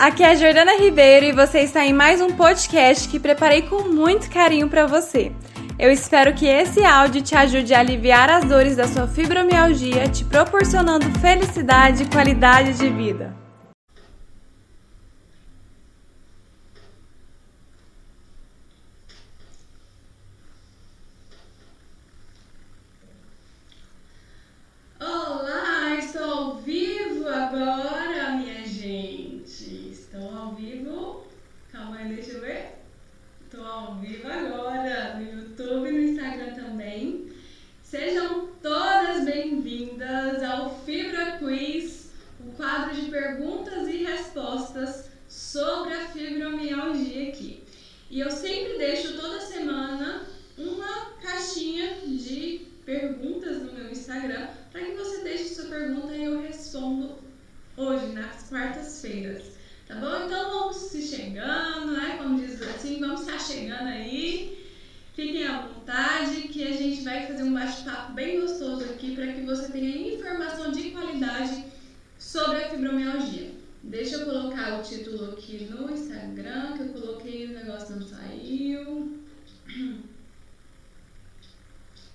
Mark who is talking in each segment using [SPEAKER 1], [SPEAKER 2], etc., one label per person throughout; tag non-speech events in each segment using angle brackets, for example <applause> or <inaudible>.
[SPEAKER 1] aqui é a Jordana Ribeiro e você está em mais um podcast que preparei com muito carinho para você. Eu espero que esse áudio te ajude a aliviar as dores da sua fibromialgia, te proporcionando felicidade e qualidade de vida. ao vivo agora no YouTube e no Instagram também. Sejam todas bem-vindas ao Fibra Quiz, o quadro de perguntas e respostas sobre a fibromialgia aqui. E eu sempre deixo toda semana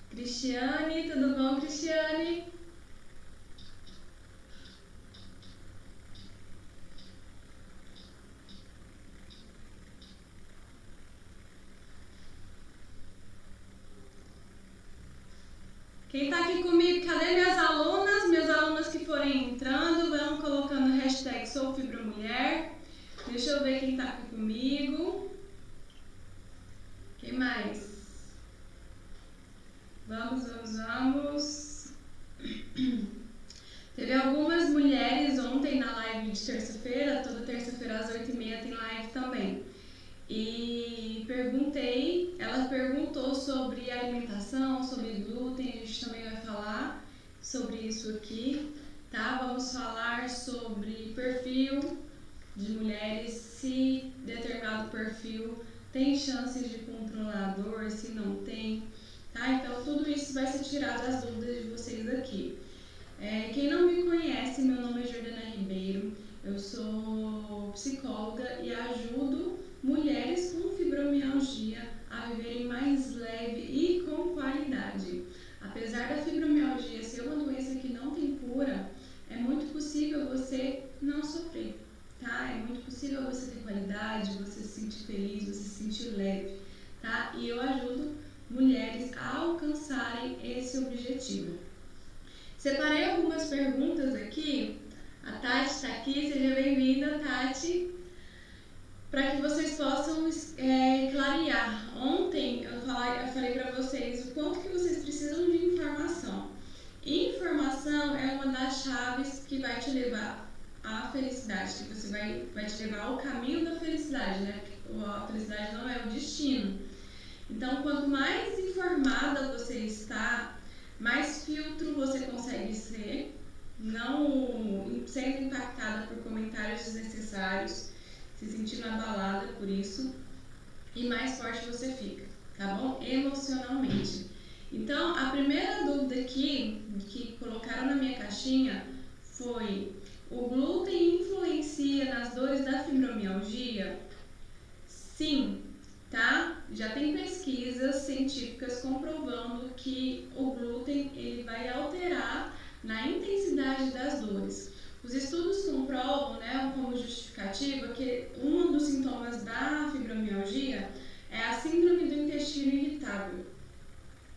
[SPEAKER 1] Cristiane, tudo bom, Cristiane? Quem está aqui comigo, cadê minhas alunas? Minhas alunas que forem entrando, vão colocando hashtag Sou Fibromulher. Deixa eu ver quem está aqui comigo. Quem mais? Vamos, vamos, vamos. <clears throat> Teve algumas mulheres ontem na live de terça-feira, toda terça-feira às 8h30 tem live também. E perguntei, ela perguntou sobre alimentação, sobre glúten, a gente também vai falar sobre isso aqui, tá? Vamos falar sobre perfil de mulheres, se determinado perfil tem chances de controlar a dor, se não tem Tá? Então, tudo isso vai ser tirado das dúvidas de vocês aqui. É, quem não me conhece, meu nome é Jordana Ribeiro, eu sou psicóloga e ajudo mulheres com fibromialgia a viverem mais leve e com qualidade. Apesar da fibromialgia ser uma doença que não tem cura, é muito possível você não sofrer, tá? É muito possível você ter qualidade, você se sentir feliz, você se sentir leve, tá? E eu ajudo mulheres a alcançarem esse objetivo. Separei algumas perguntas aqui. A Tati está aqui, seja bem-vinda, Tati, para que vocês possam é, clarear. Ontem eu falei, eu falei para vocês o quanto que vocês precisam de informação. Informação é uma das chaves que vai te levar à felicidade, que você vai, vai te levar ao caminho da felicidade, né? A felicidade não é o destino. Então, quanto mais informada você está, mais filtro você consegue ser, não sendo impactada por comentários desnecessários, se sentindo abalada por isso, e mais forte você fica, tá bom? Emocionalmente. Então, a primeira dúvida aqui que colocaram na minha caixinha foi: o glúten influencia nas dores da fibromialgia? Sim, tá? Já tem pesquisas científicas comprovando que o glúten ele vai alterar na intensidade das dores. Os estudos comprovam, né, como justificativa, que um dos sintomas da fibromialgia é a síndrome do intestino irritável.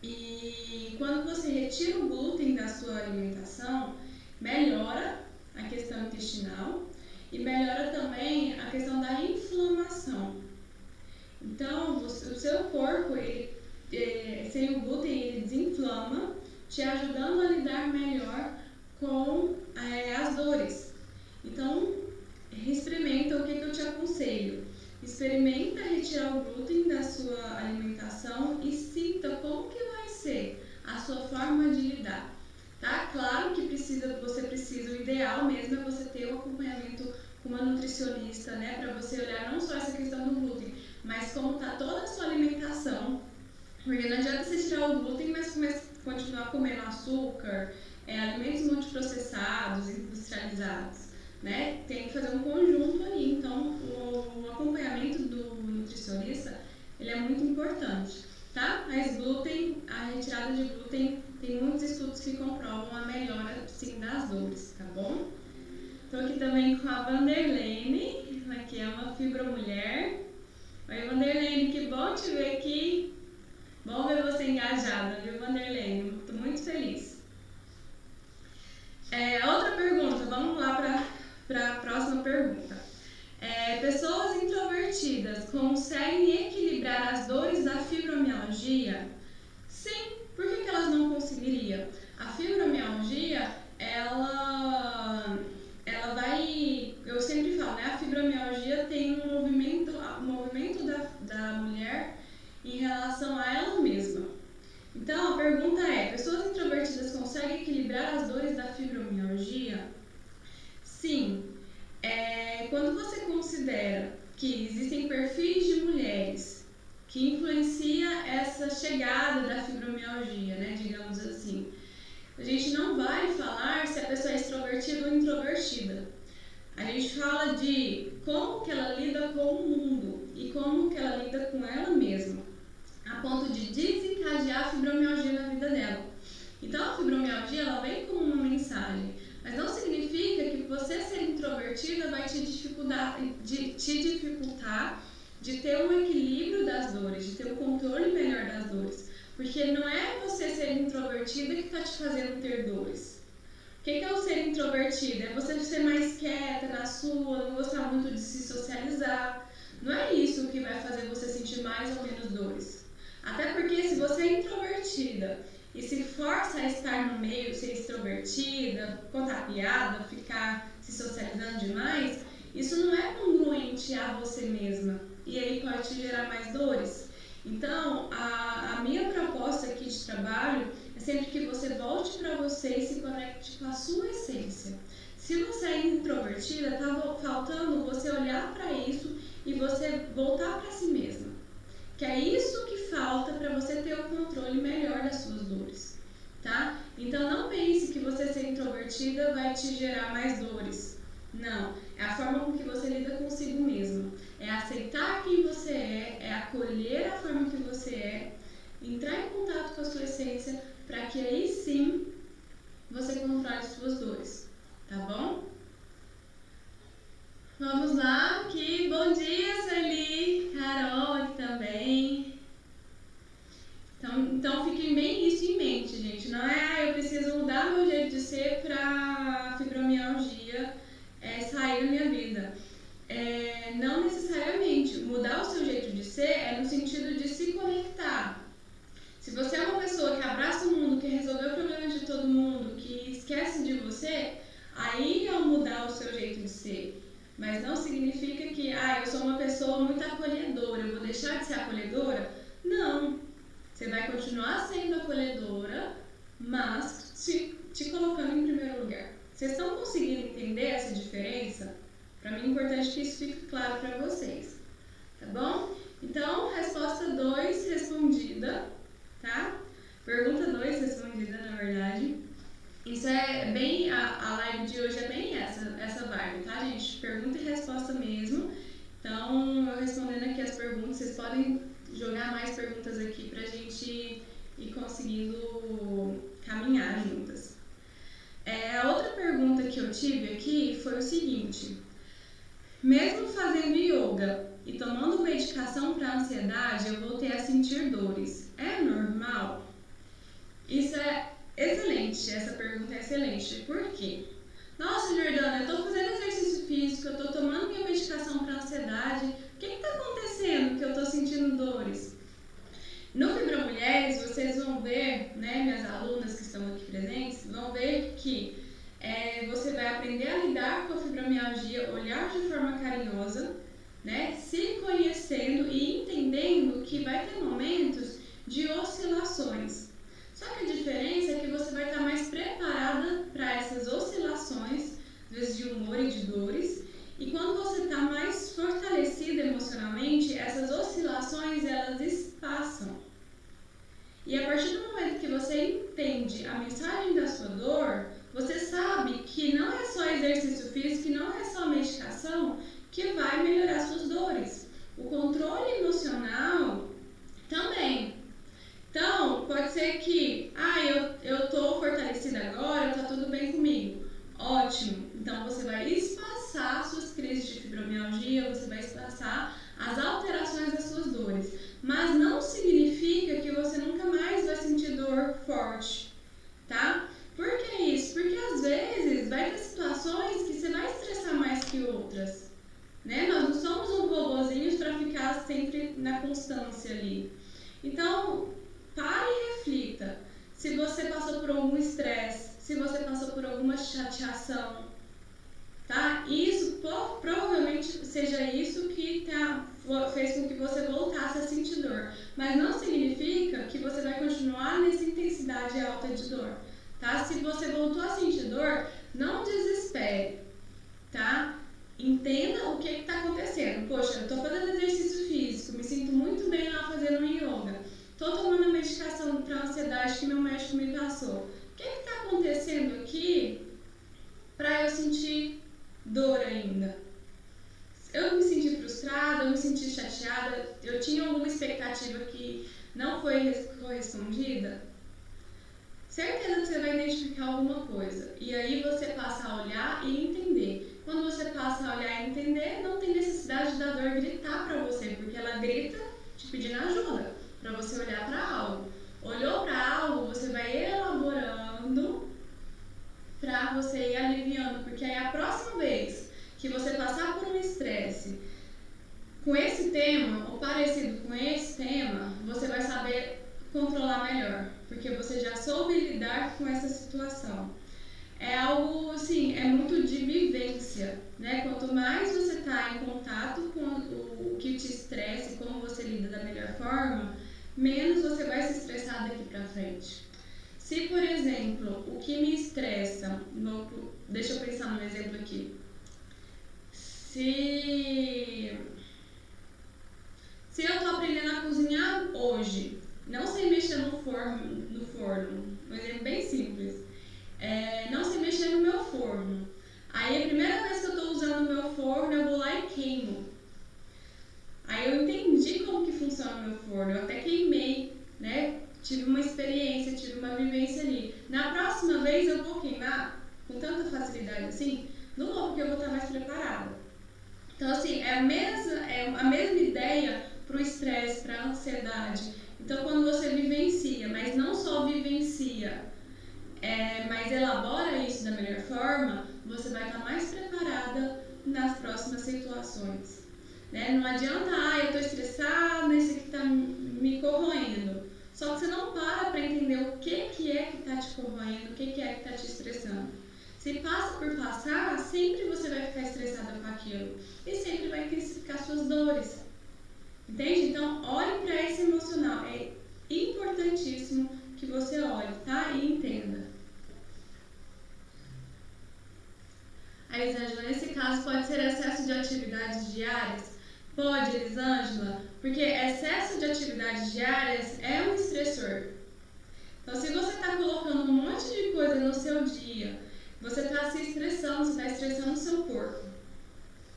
[SPEAKER 1] E quando você retira o glúten da sua alimentação, melhora a questão intestinal e melhora também a questão da inflamação. Então, o seu corpo, ele, é, sem o glúten, ele desinflama, te ajudando a lidar melhor com é, as dores. Então, experimenta o que, que eu te aconselho. Experimenta retirar o glúten da sua alimentação e sinta como que vai ser a sua forma de lidar. Tá? Claro que precisa, você precisa, o ideal mesmo é você ter um acompanhamento com uma nutricionista, né? Para você olhar não só essa questão do glúten, como está toda a sua alimentação. Porque não adianta você tirar o glúten, mas continuar comendo açúcar, é, alimentos multiprocessados, industrializados. né? Tem que fazer um conjunto aí. Então, o, o acompanhamento do nutricionista, ele é muito importante, tá? Mas glúten, a retirada de glúten, tem muitos estudos que comprovam a melhora, sim, das dores, tá bom? Estou aqui também com a Vanderlene, que é uma fibromulher. Oi, Vanderlene, que bom te ver aqui. Bom ver você engajada, viu, Vanderlene? Estou muito feliz. É, outra pergunta, vamos lá para a próxima pergunta. É, pessoas introvertidas conseguem equilibrar as dores da fibromialgia? Sim, por que, que elas não conseguiriam? A fibromialgia, ela, ela vai. Eu sempre falo, né? A fibromialgia tem um movimento, um movimento da, da mulher em relação a ela mesma. Então, a pergunta é: pessoas introvertidas conseguem equilibrar as dores da fibromialgia? Sim. É, quando você considera que existem perfis de mulheres que influencia essa chegada da fibromialgia, né, digamos assim. A gente não vai falar se a pessoa é extrovertida A gente fala de como que ela lida com o mundo e como que ela lida com ela mesma a ponto de desencadear a fibromialgia na vida dela. Então a fibromialgia ela vem como uma mensagem, mas não significa que você ser introvertida vai te dificultar, de, te dificultar de ter um equilíbrio das dores, de ter um controle melhor das dores. Porque não é você ser introvertida que está te fazendo ter dores. O que é o ser introvertida? É você ser mais quieta na sua, não gostar muito de se socializar. Não é isso que vai fazer você sentir mais ou menos dores. Até porque se você é introvertida e se força a estar no meio, ser extrovertida, contar piada, ficar se socializando demais, isso não é congruente a você mesma e aí pode te gerar mais dores. Então, a, a minha proposta aqui de trabalho sempre que você volte para você e se conecte com a sua essência. Se você é introvertida, tá faltando você olhar para isso e você voltar para si mesma. Que é isso que falta para você ter o controle melhor das suas dores, tá? Então não pense que você ser introvertida vai te gerar mais dores. Não, é a forma com que você lida consigo mesmo. É aceitar quem você é, é acolher a forma que você é, entrar em contato com a sua essência para que aí sim você controle suas dores, tá bom? Vamos lá, aqui. Bom dia, Sueli. Carol aqui também. Então, então fiquem bem isso em mente, gente. Não é, ah, eu preciso mudar meu jeito de ser para fibromialgia é, sair da minha vida. É, não necessariamente. Mudar o seu jeito de ser é no sentido de se conectar. Se você é uma pessoa que abraça o mundo, que resolveu o problema de todo mundo, que esquece de você, aí é mudar o seu jeito de ser. Mas não significa que, ah, eu sou pessoa muito acolhedora, eu vou deixar de ser acolhedora? Não. Você vai continuar sendo acolhedora, mas te, te colocando em primeiro lugar. Vocês estão conseguindo entender essa diferença? Para mim é importante que isso fique claro para vocês. Tá bom? Então, resposta 2 respondida, tá? Pergunta 2 respondida, na verdade. Isso é bem, a, a live de hoje é bem essa, essa vibe, tá, gente? Pergunta e resposta mesmo. Então, eu respondendo aqui as perguntas, vocês podem jogar mais perguntas aqui pra conseguindo caminhar juntas. É, a outra pergunta que eu tive aqui foi o seguinte: mesmo fazendo yoga e tomando medicação para ansiedade, eu voltei a sentir dores. É normal? Isso é Excelente, essa pergunta é excelente. Por quê? Nossa, Jordana, eu estou fazendo exercício físico, eu estou tomando minha medicação para ansiedade. O que está acontecendo que eu estou sentindo dores? No Fibromulheres, vocês vão ver, né, minhas alunas que estão aqui presentes, vão ver que é, você vai aprender a lidar com a fibromialgia, olhar de forma carinhosa, né, se conhecendo e entendendo que vai ter momentos de oscilações. Só que a diferença é que você vai estar mais preparada para essas oscilações, às vezes de humor e de dores. E quando você está mais fortalecida emocionalmente, essas oscilações elas espaçam. E a partir do momento que você entende a mensagem da sua dor, você sabe que não é só exercer exercício físico não é só medicação que vai melhorar suas dores. O controle emocional também. Então, pode ser que, ah, eu, eu tô fortalecida agora, tá tudo bem comigo. Ótimo. Então, você vai espaçar suas crises de fibromialgia, você vai espaçar as alterações das suas dores. Mas não significa que você nunca mais vai sentir dor forte, tá? Por que isso? Porque às vezes vai ter situações que você vai estressar mais que outras. Né? Nós não somos um robôzinho para ficar sempre na constância ali. Então, pare e reflita. Se você passou por algum estresse, se você passou por alguma chateação, tá? Isso provavelmente seja isso que tá, fez com que você voltasse a sentir dor. Mas não significa que você vai continuar nessa intensidade alta de dor tá? Se você voltou a sentir dor, não desespere, tá? Entenda o que está acontecendo. Poxa, eu estou fazendo exercício físico, me sinto muito bem lá fazendo yoga. Estou tomando a medicação para ansiedade que meu médico me passou. O que está acontecendo aqui para eu sentir dor ainda? Eu me senti frustrada, eu me senti chateada, eu tinha alguma expectativa que não foi correspondida? certeza que você vai identificar alguma coisa. E aí você passa a olhar e entender. Quando você passa a olhar e entender, não tem necessidade da dor gritar para você, porque ela grita te pedindo ajuda, para você olhar para algo. Olhou para algo, você vai elaborando para você ir aliviando, porque aí a próxima vez que você passar por um estresse com esse tema ou parecido com esse tema, você vai saber controlar melhor porque você já soube lidar com essa situação. É algo, assim, é muito de vivência, né? Quanto mais você está em contato com o, que te estressa e como você lida da melhor forma, menos você vai se estressar daqui para frente. Se, por exemplo, o que me estressa, no, deixa eu pensar num exemplo aqui. Se, se eu estou aprendendo a cozinhar hoje, não sei mexer no forno, no forno. Um exemplo bem simples. É, não sei mexer no meu forno. Aí a primeira vez que eu estou usando o meu forno, eu vou lá e queimo. Aí eu entendi como que funciona o meu forno. Eu até queimei, né? Tive uma experiência, tive uma vivência ali. Na próxima vez eu vou queimar com tanta facilidade assim? Não vou, porque eu vou estar mais preparada. Então, assim, é a mesma, é a mesma ideia para o estresse, para a ansiedade. Então, quando você vivencia, mas não só vivencia, é, mas elabora isso da melhor forma, você vai estar mais preparada nas próximas situações. Né? Não adianta, ah, eu estou estressada, isso aqui está me corroendo. Só que você não para para entender o que, que é que está te corroendo, o que, que é que está te estressando. Se passa por passar, sempre você vai ficar estressada com aquilo e sempre vai intensificar suas dores. Entende? Então, olhe para esse emocional. É importantíssimo que você olhe, tá? E entenda. A Elisângela, nesse caso, pode ser excesso de atividades diárias? Pode, Elisângela, porque excesso de atividades diárias é um estressor. Então, se você está colocando um monte de coisa no seu dia, você está se estressando, você está estressando o seu corpo.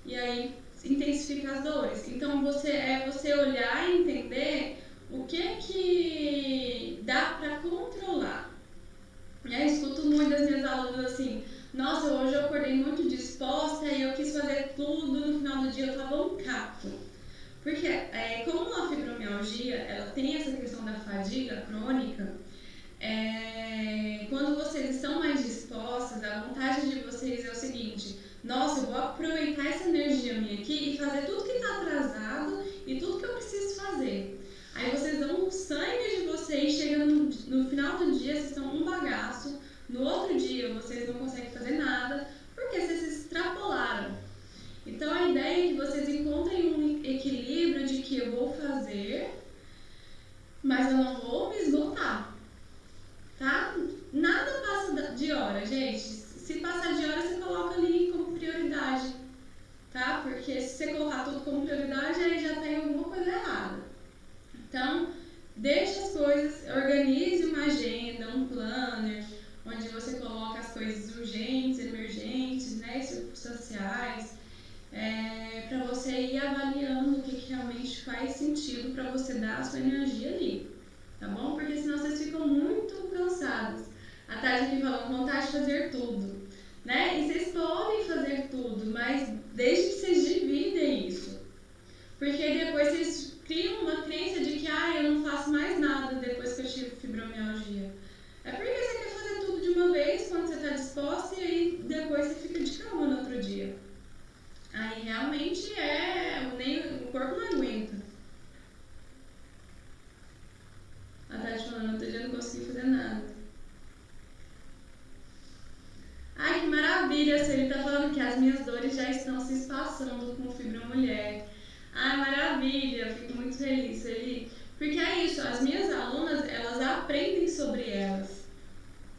[SPEAKER 1] E aí intensifica as dores. Então você é você olhar e entender o que que dá para controlar. Eu escuto muitas minhas alunas assim, nossa, hoje eu acordei muito disposta e eu quis fazer tudo, no final do dia eu tava um capo. Porque é, como a fibromialgia, ela tem essa questão da fadiga crônica, é, quando vocês estão mais dispostas, a vontade de vocês é o seguinte, nossa, eu vou aproveitar essa energia minha aqui e fazer tudo que está atrasado e tudo que eu preciso fazer. Aí vocês dão o sangue de vocês, chegando no, no final do dia, vocês estão um bagaço, no outro dia vocês não conseguem fazer nada, porque vocês se extrapolaram. Então a ideia é que vocês encontrem um equilíbrio de que eu vou fazer, mas eu não vou me esgotar. Tá? Nada passa de hora, gente se passar de hora, você coloca ali como prioridade, tá? Porque se você colocar tudo como prioridade, aí já tem alguma coisa errada. Então, deixe as coisas, organize uma agenda, um planner, onde você coloca as coisas urgentes, emergentes, né? sentido para você dar a sua energia ali, tá bom? Porque senão vocês ficam muito cansados. A Tati aqui falando, vontade de fazer tudo, né? E vocês podem fazer tudo, mas desde que vocês dividem isso. Porque depois vocês criam uma crença de que, ah, eu não faço mais nada depois que eu tive fibromialgia. É porque você quer fazer tudo de uma vez quando você está disposta e aí depois você fica de cama no outro dia. Aí realmente é. Nem, o corpo não aguenta. A Tati falando, outro dia não consegui fazer nada. Ai, que maravilha! Se ele tá falando que as minhas dores já estão se espaçando com fibromulher. Ai, maravilha! Fico muito feliz, Eli. Porque é isso, as minhas alunas, elas aprendem sobre elas.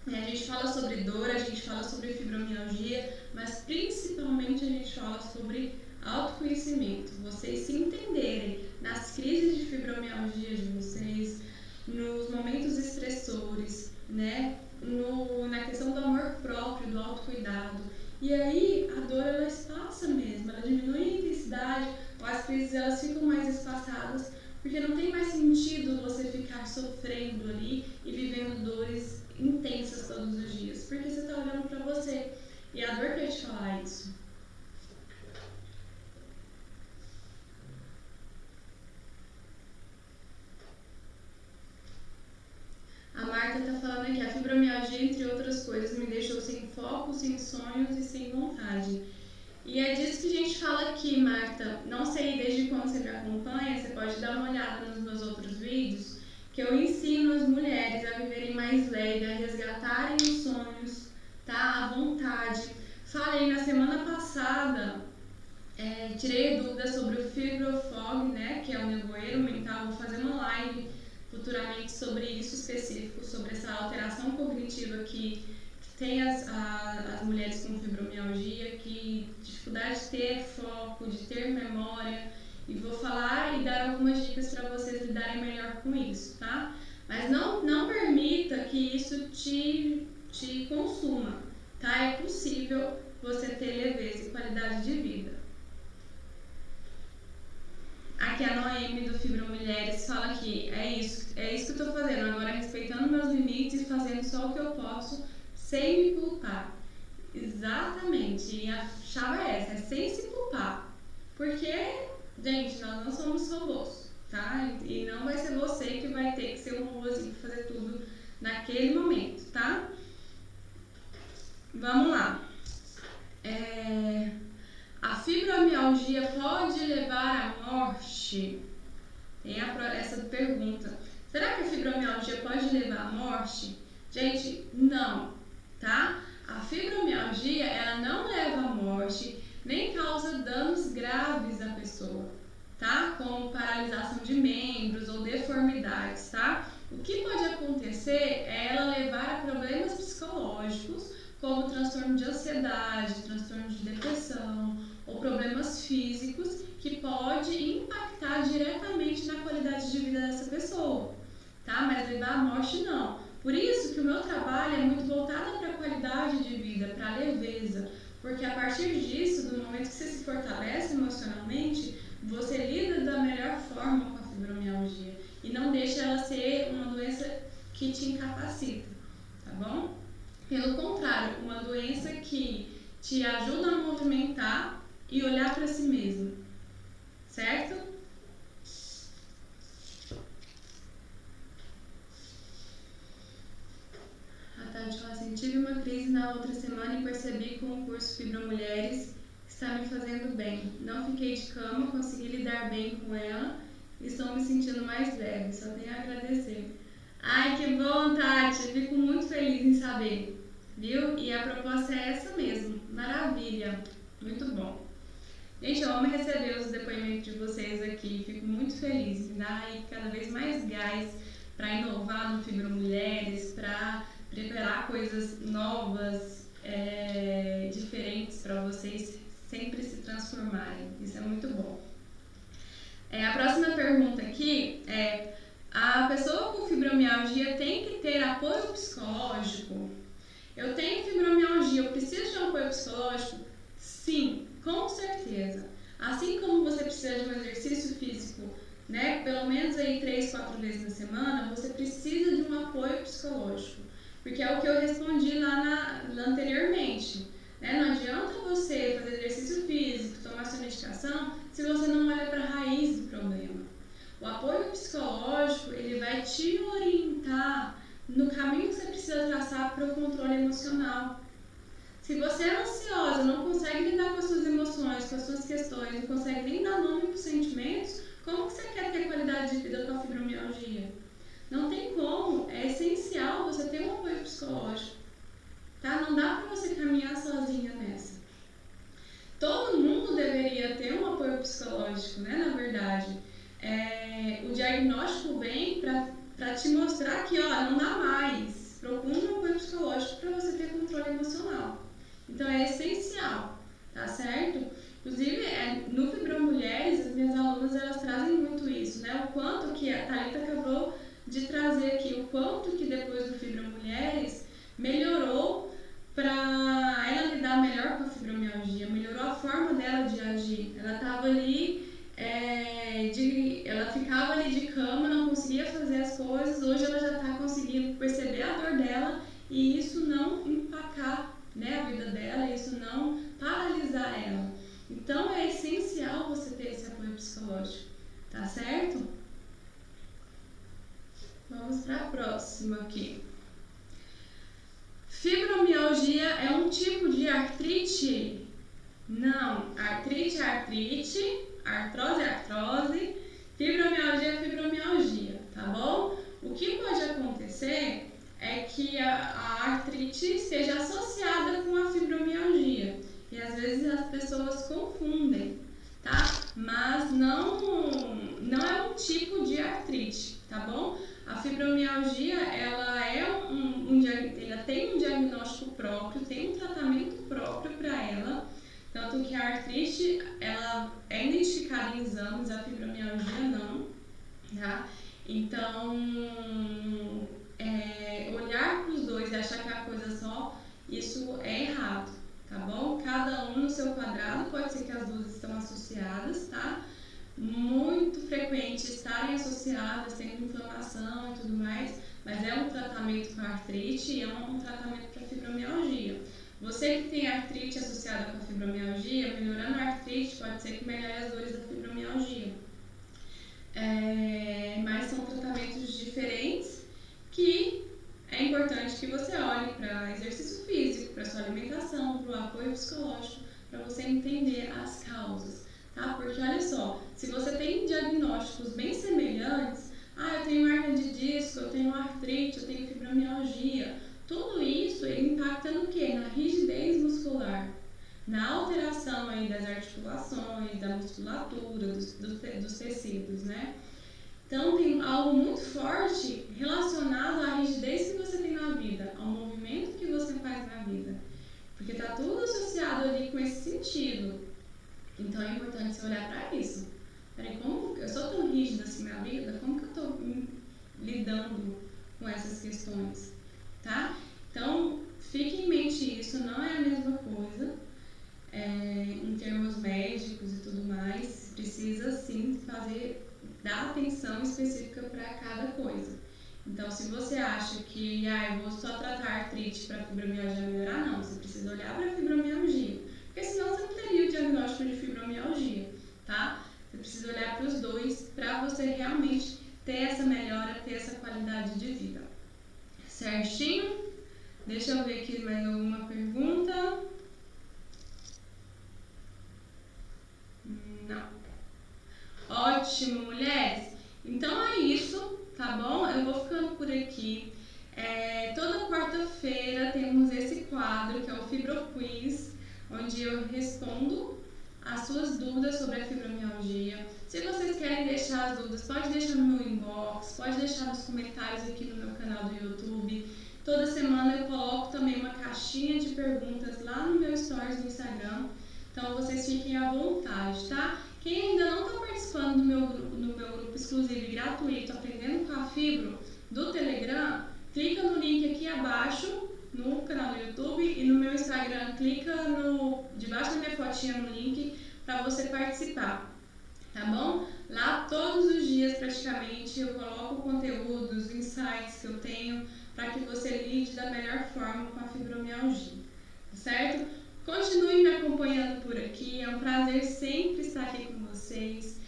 [SPEAKER 1] A gente fala sobre dor, a gente fala sobre fibromialgia, mas principalmente a gente fala sobre autoconhecimento. Vocês se entenderem nas crises de fibromialgia de vocês, nos momentos estressores, né? No, na questão do amor próprio, do autocuidado. E aí a dor ela espaça mesmo, ela diminui a intensidade, ou as crises elas ficam mais espaçadas, porque não tem mais sentido você ficar sofrendo ali e vivendo dores intensas todos os dias, porque você está olhando para você. E a dor quer te falar isso. A Marta está falando aqui, a fibromialgia, entre outras coisas, me deixou sem foco, sem sonhos e sem vontade. E é disso que a gente fala aqui, Marta. Não sei desde quando você me acompanha, você pode dar uma olhada nos meus outros vídeos, que eu ensino as mulheres a viverem mais leve, a resgatarem os sonhos, tá? A vontade. Falei na semana passada, é, tirei dúvidas sobre o fibrofog, né? Que é o nevoeiro mental. Vou fazer uma live futuramente sobre isso específico, sobre essa alteração cognitiva que, que tem as, a, as mulheres com fibromialgia, que dificuldade de ter foco, de ter memória e vou falar e dar algumas dicas para vocês lidarem melhor com isso, tá? Mas não, não permita que isso te, te consuma, tá? É possível você ter leveza e qualidade de vida. Aqui a Noemi do Fibromulheres fala que é isso, é isso que eu tô fazendo, agora respeitando meus limites e fazendo só o que eu posso sem me culpar. Exatamente, e a chave é essa, é sem se culpar. Porque Gente, nós não somos robôs, tá? E não vai ser você que vai ter que ser um robôzinho fazer tudo naquele momento, tá? Vamos lá. É... A fibromialgia pode levar à morte? Tem a, essa pergunta. Será que a fibromialgia pode levar à morte? Gente, não, tá? A fibromialgia, ela não leva à morte, nem causa danos graves à pessoa, tá? Como paralisação de membros ou deformidades, tá? O que pode acontecer é ela levar a problemas psicológicos, como transtorno de ansiedade, transtorno de depressão ou problemas físicos que pode impactar diretamente na qualidade de vida dessa pessoa, tá? Mas levar à morte não. Por isso que o meu trabalho é muito voltado para a qualidade de vida, para a leveza, porque a partir disso, do momento que você se fortalece emocionalmente, você lida da melhor forma com a fibromialgia e não deixa ela ser uma doença que te incapacita, tá bom? Pelo contrário, uma doença que te ajuda a movimentar e olhar para si mesmo, certo? Tati fala assim, tive uma crise na outra semana e percebi com o curso Fibromulheres está me fazendo bem. Não fiquei de cama, consegui lidar bem com ela e estou me sentindo mais leve. Só tenho a agradecer. Ai, que bom, Tati. Fico muito feliz em saber. Viu? E a proposta é essa mesmo. Maravilha. Muito bom. Gente, eu amo receber os depoimentos de vocês aqui. Fico muito feliz. Me dá aí cada vez mais gás para inovar no Fibromulheres, para preparar coisas novas, é, diferentes para vocês sempre se transformarem. Isso é muito bom. É, a próxima pergunta aqui é: a pessoa com fibromialgia tem que ter apoio psicológico? Eu tenho fibromialgia, eu preciso de um apoio psicológico? Sim, com certeza. Assim como você precisa de um exercício físico né, pelo menos aí três, quatro vezes na semana, você precisa de um apoio psicológico. Porque é o que eu respondi lá, na, lá anteriormente. Né? Não adianta você fazer exercício físico, tomar sua medicação, se você não olha para a raiz do problema. O apoio psicológico, ele vai te orientar no caminho que você precisa traçar para o controle emocional. Se você é ansiosa, não consegue lidar com as suas emoções, com as suas questões, não consegue nem dar nome para os sentimentos, como que você quer ter qualidade de vida com a fibromialgia? Não tem como, é essencial você ter um apoio psicológico. Tá? Não dá para você caminhar sozinha nessa. Todo mundo deveria ter um apoio psicológico, né? Na verdade. É, o diagnóstico vem para te mostrar que, ó, não dá mais. Procure um apoio psicológico para você ter controle emocional. Então é essencial, tá certo? Inclusive, é, no Fibromulheres, as minhas alunas elas trazem muito isso, né? O quanto que a Thalita acabou de trazer aqui, o quanto que depois do Fibromulheres melhorou para ela lidar melhor com a fibromialgia, melhorou a forma dela de agir. Ela estava ali, é, de, ela ficava ali de cama, não conseguia fazer as coisas, hoje ela já está conseguindo perceber a dor dela e isso não empacar né, a vida dela, isso não paralisar ela. Então é essencial você ter esse apoio psicológico, tá certo? Vamos para a próxima aqui. Fibromialgia é um tipo de artrite? Não, artrite é artrite, artrose é artrose, fibromialgia é fibromialgia, tá bom? O que pode acontecer é que a, a artrite esteja associada com a fibromialgia. E às vezes as pessoas confundem, tá? Mas não, não é um tipo de artrite, tá bom? A fibromialgia, ela é um, um, ela tem um diagnóstico próprio, tem um tratamento próprio para ela, tanto que a artrite, ela é identificada em exames, a fibromialgia não, tá? Então, é, olhar para os dois e achar que é a coisa só, isso é errado tá bom? Cada um no seu quadrado, pode ser que as duas estão associadas, tá? Muito frequente estarem associadas, tendo inflamação e tudo mais, mas é um tratamento com artrite e é um, tratamento para fibromialgia. Você que tem artrite associada com fibromialgia, melhorando a artrite, pode ser que melhore as dores da fibromialgia. É, mas são tratamentos diferentes que é importante que você olhe para exercício físico, para sua alimentação, para o apoio psicológico, para você entender as causas, tá? Porque olha só, se você tem diagnósticos bem semelhantes, ah, eu tenho hernia de disco, eu tenho artrite, eu tenho fibromialgia, tudo isso impacta no que? Na rigidez muscular, na alteração aí das articulações, da musculatura, dos, dos, dos tecidos, né? Então, tem algo muito forte relacionado à rigidez que você tem na vida, ao movimento que você faz na vida. Porque está tudo associado ali com esse sentido. Então, é importante você olhar para isso. Peraí, como eu sou tão rígida assim na vida? Como que eu estou lidando com essas questões? Tá? Então, fique em mente isso, não é a mesma coisa. É, em termos médicos e tudo mais, precisa sim fazer dar atenção específica para cada coisa. Então, se você acha que ah, eu vou só tratar artrite para fibromialgia melhorar, não, você precisa olhar para a fibromialgia, porque senão você não teria o diagnóstico de fibromialgia, tá? Você precisa olhar para os dois para você realmente ter essa melhora, ter essa qualidade de vida. Certinho? Deixa eu ver aqui mais alguma pergunta. Não. Ótimo, mulheres! Então é isso, tá bom? Eu vou ficando por aqui. É, toda quarta-feira temos esse quadro que é o Fibro Quiz, onde eu respondo as suas dúvidas sobre a fibromialgia. Se vocês querem deixar as dúvidas, pode deixar no meu inbox, pode deixar nos comentários aqui no meu canal do YouTube. Toda semana eu coloco também uma caixinha de perguntas lá no meu stories do Instagram. Então vocês fiquem à vontade, tá? Quem ainda não está participando do meu, no meu grupo exclusivo e gratuito Aprendendo com a Fibro do Telegram, clica no link aqui abaixo no canal do YouTube e no meu Instagram, clica no debaixo da minha fotinha no link para você participar, tá bom? Lá todos os dias praticamente eu coloco conteúdos, insights que eu tenho para que você lide da melhor forma com a fibromialgia, tá certo? Continue me acompanhando por aqui, é um prazer sempre estar aqui com vocês.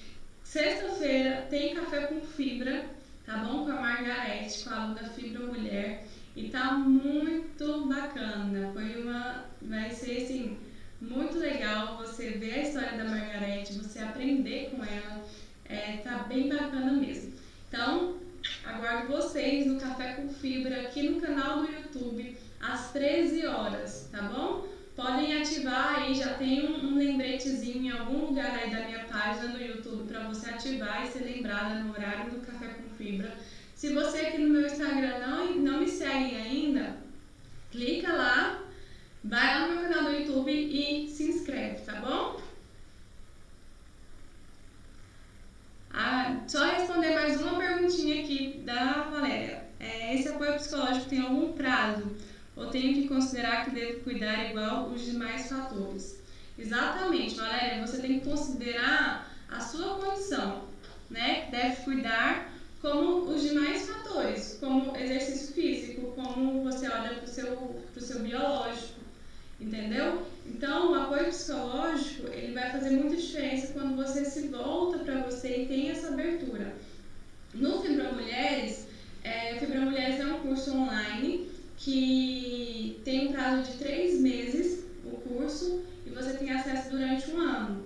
[SPEAKER 1] Sexta-feira tem café com fibra, tá bom? Com a Margarete, com a aluna Fibra Mulher. E tá muito bacana. Foi uma. Vai ser assim, muito legal você ver a história da Margarete, você aprender com ela. É, tá bem bacana mesmo. Então, aguardo vocês no Café com Fibra aqui no canal do YouTube às 13 horas, tá bom? Podem ativar aí, já tem um, um lembretezinho em algum lugar aí da minha página no YouTube para você ativar e ser lembrada no horário do Café com Fibra. Se você aqui no meu Instagram não, não me segue ainda, clica lá, vai lá no meu canal do YouTube e se inscreve, tá bom? Ah, só responder mais uma perguntinha aqui da Valéria. É, esse apoio psicológico tem algum prazo? Ou tenho que considerar que devo cuidar igual os demais fatores? Exatamente, Valéria, você tem que considerar a sua condição, né? Deve cuidar como os demais fatores, como exercício físico, como você olha para o seu, seu biológico, entendeu? Então, o apoio psicológico, ele vai fazer muita diferença quando você se volta para você e tem essa abertura. No Fibra Mulheres, é, Fibra Mulheres é um curso online que tem um prazo de três meses, o curso, e você tem acesso durante um ano.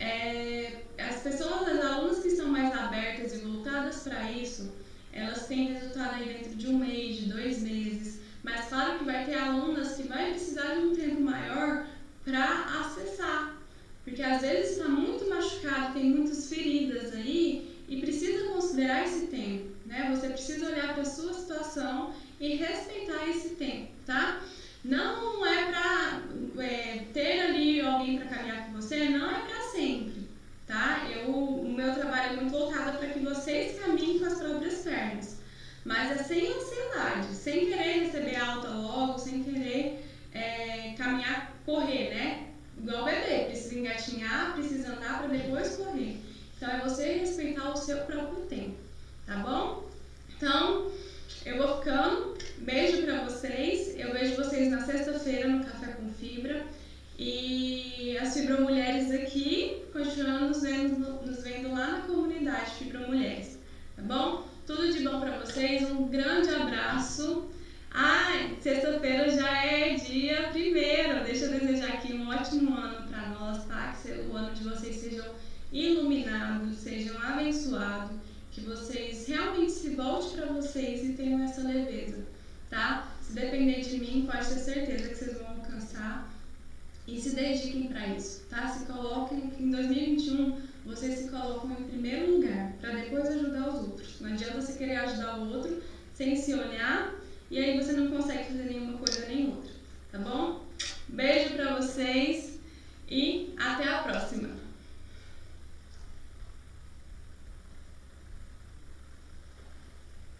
[SPEAKER 1] É, as pessoas, as alunas que estão mais abertas e voltadas para isso, elas têm resultado aí dentro de um mês, de dois meses. Mas claro que vai ter alunas que vai precisar de um tempo maior para acessar. Porque às vezes está muito machucado, tem muitas feridas aí e precisa considerar esse tempo. Né? Você precisa olhar para a sua situação e respeitar esse tempo, tá? Não é para é, ter ali alguém para caminhar com você, não é para sempre, tá? Eu, o meu trabalho é muito voltado para que vocês caminhem com as próprias pernas, mas é sem ansiedade, sem querer receber alta logo, sem querer é, caminhar, correr, né? Igual bebê, precisa engatinhar, precisa andar para depois correr. Então é você respeitar o seu próprio tempo, tá bom? Então, eu vou ficando. Beijo para vocês. Eu vejo vocês na sexta-feira no Café com Fibra. E as Fibra Mulheres aqui, continuando nos vendo, nos vendo lá na comunidade Fibra Mulheres. Tá bom? Tudo de bom para vocês. Um grande abraço. Ah, sexta-feira já é dia primeiro. Deixa eu desejar aqui um ótimo ano para nós, tá? Que o ano de vocês sejam iluminados, sejam abençoados que vocês realmente se volte para vocês e tenham essa leveza, tá? Se depender de mim, pode ter certeza que vocês vão alcançar e se dediquem para isso, tá? Se coloquem em 2021 vocês se colocam em primeiro lugar para depois ajudar os outros. Não adianta você querer ajudar o outro sem se olhar e aí você não consegue fazer nenhuma coisa nem outra, tá bom? Beijo para vocês.